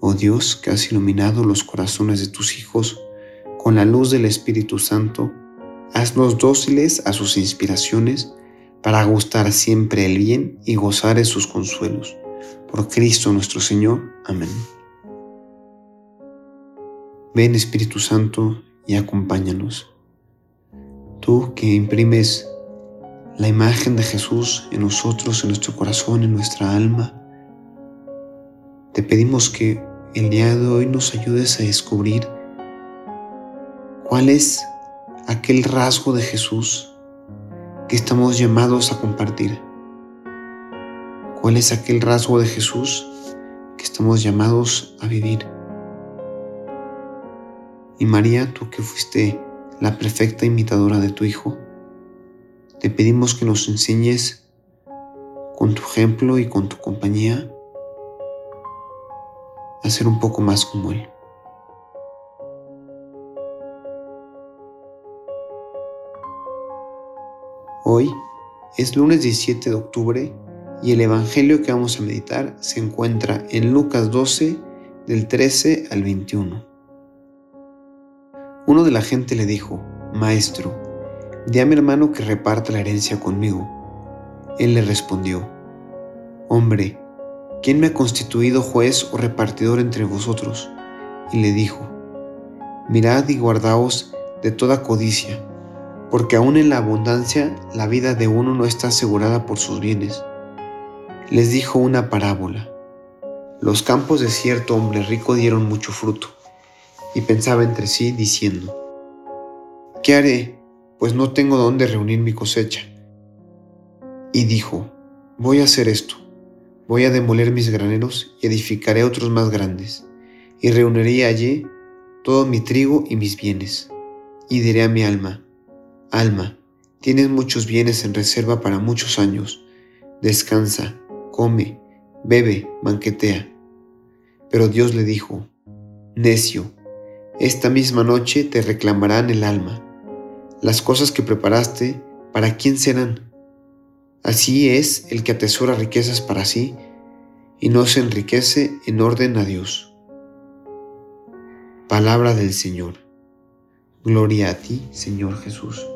Oh Dios, que has iluminado los corazones de tus hijos con la luz del Espíritu Santo, haznos dóciles a sus inspiraciones para gustar siempre el bien y gozar de sus consuelos. Por Cristo nuestro Señor. Amén. Ven Espíritu Santo y acompáñanos. Tú que imprimes la imagen de Jesús en nosotros, en nuestro corazón, en nuestra alma, te pedimos que el día de hoy nos ayudes a descubrir cuál es aquel rasgo de Jesús que estamos llamados a compartir. ¿Cuál es aquel rasgo de Jesús que estamos llamados a vivir? Y María, tú que fuiste la perfecta imitadora de tu Hijo, te pedimos que nos enseñes con tu ejemplo y con tu compañía a ser un poco más como Él. Hoy es lunes 17 de octubre y el Evangelio que vamos a meditar se encuentra en Lucas 12 del 13 al 21. Uno de la gente le dijo, Maestro, di a mi hermano que reparta la herencia conmigo. Él le respondió, Hombre, ¿quién me ha constituido juez o repartidor entre vosotros? Y le dijo, Mirad y guardaos de toda codicia, porque aun en la abundancia la vida de uno no está asegurada por sus bienes. Les dijo una parábola. Los campos de cierto hombre rico dieron mucho fruto, y pensaba entre sí diciendo, ¿qué haré? Pues no tengo dónde reunir mi cosecha. Y dijo, voy a hacer esto Voy a demoler mis graneros y edificaré otros más grandes, y reuniré allí todo mi trigo y mis bienes. Y diré a mi alma, Alma, tienes muchos bienes en reserva para muchos años. Descansa, come, bebe, banquetea. Pero Dios le dijo, Necio, esta misma noche te reclamarán el alma. Las cosas que preparaste, ¿para quién serán? Así es el que atesora riquezas para sí y no se enriquece en orden a Dios. Palabra del Señor. Gloria a ti, Señor Jesús.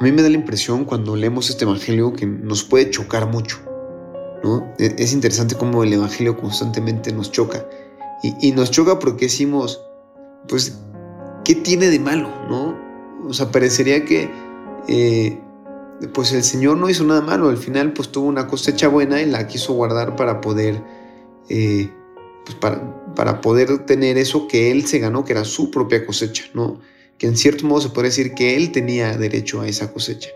A mí me da la impresión cuando leemos este Evangelio que nos puede chocar mucho. ¿no? E-, es interesante cómo el Evangelio constantemente nos choca. Y, nos choca porque decimos, pues, ¿qué tiene de malo? ¿no? O sea, parecería que eh, pues el Señor no hizo nada malo, al final pues tuvo una cosecha buena y la quiso guardar para poder, eh, pues para, para, poder tener eso que Él se ganó, que era su propia cosecha, ¿no? Que en cierto modo se puede decir que Él tenía derecho a esa cosecha.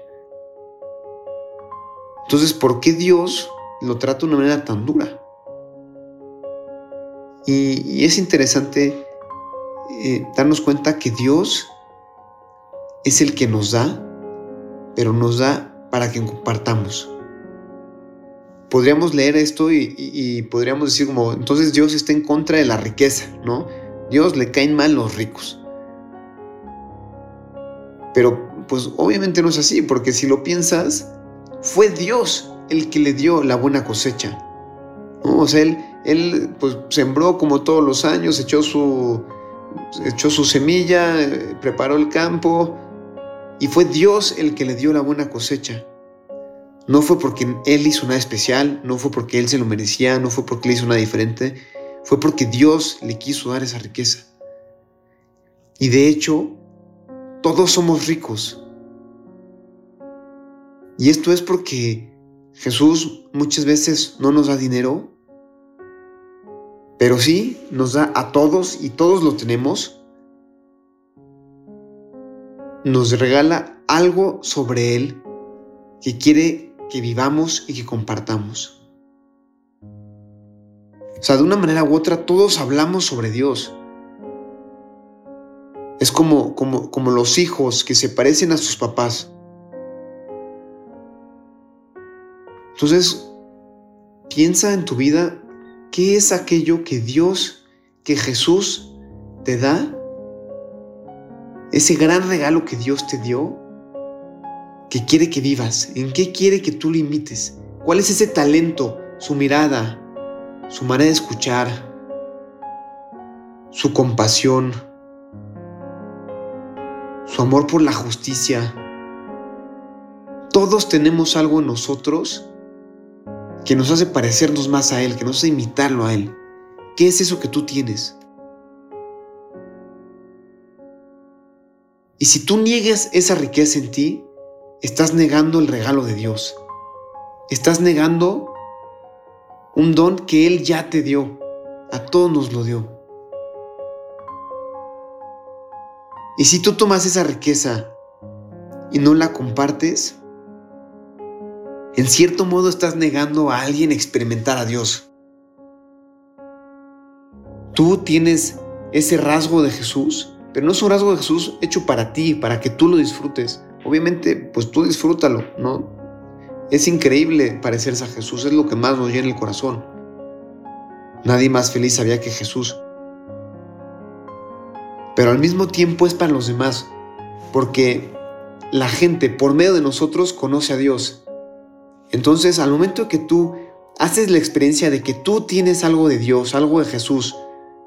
Entonces, ¿por qué Dios lo trata de una manera tan dura? Y, es interesante eh, darnos cuenta que Dios es el que nos da, pero nos da para que compartamos. Podríamos leer esto y, podríamos decir como, entonces Dios está en contra de la riqueza, ¿no? Dios le caen mal los ricos. Pero pues obviamente no es así, porque si lo piensas, fue Dios el que le dio la buena cosecha. O sea, él, él pues sembró como todos los años, echó su, echó su semilla, preparó el campo, y fue Dios el que le dio la buena cosecha. No fue porque Él hizo nada especial, no fue porque Él se lo merecía, no fue porque le hizo nada diferente, fue porque Dios le quiso dar esa riqueza. Y de hecho, todos somos ricos. Y esto es porque Jesús muchas veces no nos da dinero, pero sí nos da a todos y todos lo tenemos nos regala algo sobre Él que quiere que vivamos y que compartamos. O sea, de una manera u otra todos hablamos sobre Dios. Es como, como, como los hijos que se parecen a sus papás. Entonces, piensa en tu vida qué es aquello que Dios, que Jesús te da, ese gran regalo que Dios te dio, que quiere que vivas, en qué quiere que tú limites, cuál es ese talento, su mirada, su manera de escuchar, su compasión, su amor por la justicia. Todos tenemos algo en nosotros que nos hace parecernos más a Él, que nos hace imitarlo a Él. ¿Qué es eso que tú tienes? Y si tú niegas esa riqueza en ti, estás negando el regalo de Dios. Estás negando un don que Él ya te dio. A todos nos lo dio. Y si tú tomas esa riqueza y no la compartes, en cierto modo estás negando a alguien experimentar a Dios. Tú tienes ese rasgo de Jesús, pero no es un rasgo de Jesús hecho para ti, para que tú lo disfrutes. Obviamente, pues tú disfrútalo, ¿no? Es increíble parecerse a Jesús, es lo que más nos llena el corazón. Nadie más feliz sabía que Jesús. Pero al mismo tiempo es para los demás, porque la gente por medio de nosotros conoce a Dios entonces, al momento que tú haces la experiencia de que tú tienes algo de Dios, algo de Jesús,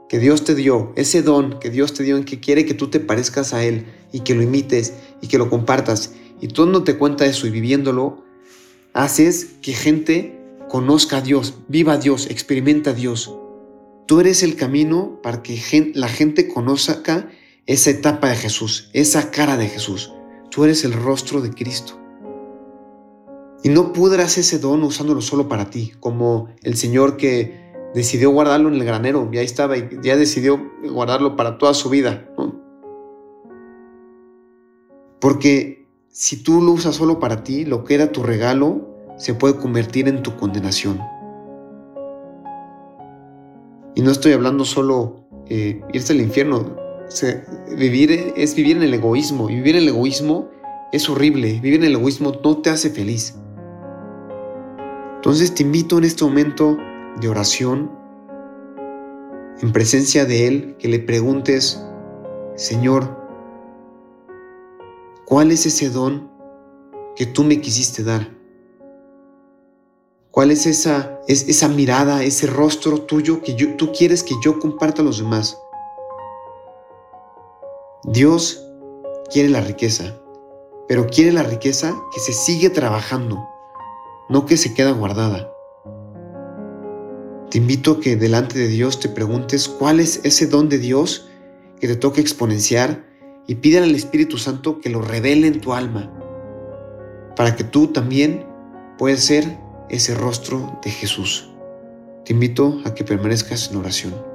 que Dios te dio, ese don que Dios te dio en que quiere que tú te parezcas a Él y que lo imites y que lo compartas, y tú no te cuenta eso y viviéndolo, haces que gente conozca a Dios, viva a Dios, experimenta a Dios. Tú eres el camino para que la gente conozca esa etapa de Jesús, esa cara de Jesús. Tú eres el rostro de Cristo. Y no pudras ese don usándolo solo para ti, como el Señor que decidió guardarlo en el granero y ahí estaba y ya decidió guardarlo para toda su vida. Porque si tú lo usas solo para ti, lo que era tu regalo se puede convertir en tu condenación. Y no estoy hablando solo eh, irse al infierno. vivir es vivir en el egoísmo. Y vivir en el egoísmo es horrible. Vivir en el egoísmo no te hace feliz. Entonces te invito en este momento de oración, en presencia de Él, que le preguntes, Señor, ¿cuál es ese don que tú me quisiste dar? ¿Cuál es esa, es esa mirada, ese rostro tuyo que tú quieres que yo comparta a los demás? Dios quiere la riqueza, pero quiere la riqueza que se sigue trabajando no que se queda guardada. Te invito a que delante de Dios te preguntes cuál es ese don de Dios que te toca exponenciar y pídale al Espíritu Santo que lo revele en tu alma, para que tú también puedas ser ese rostro de Jesús. Te invito a que permanezcas en oración.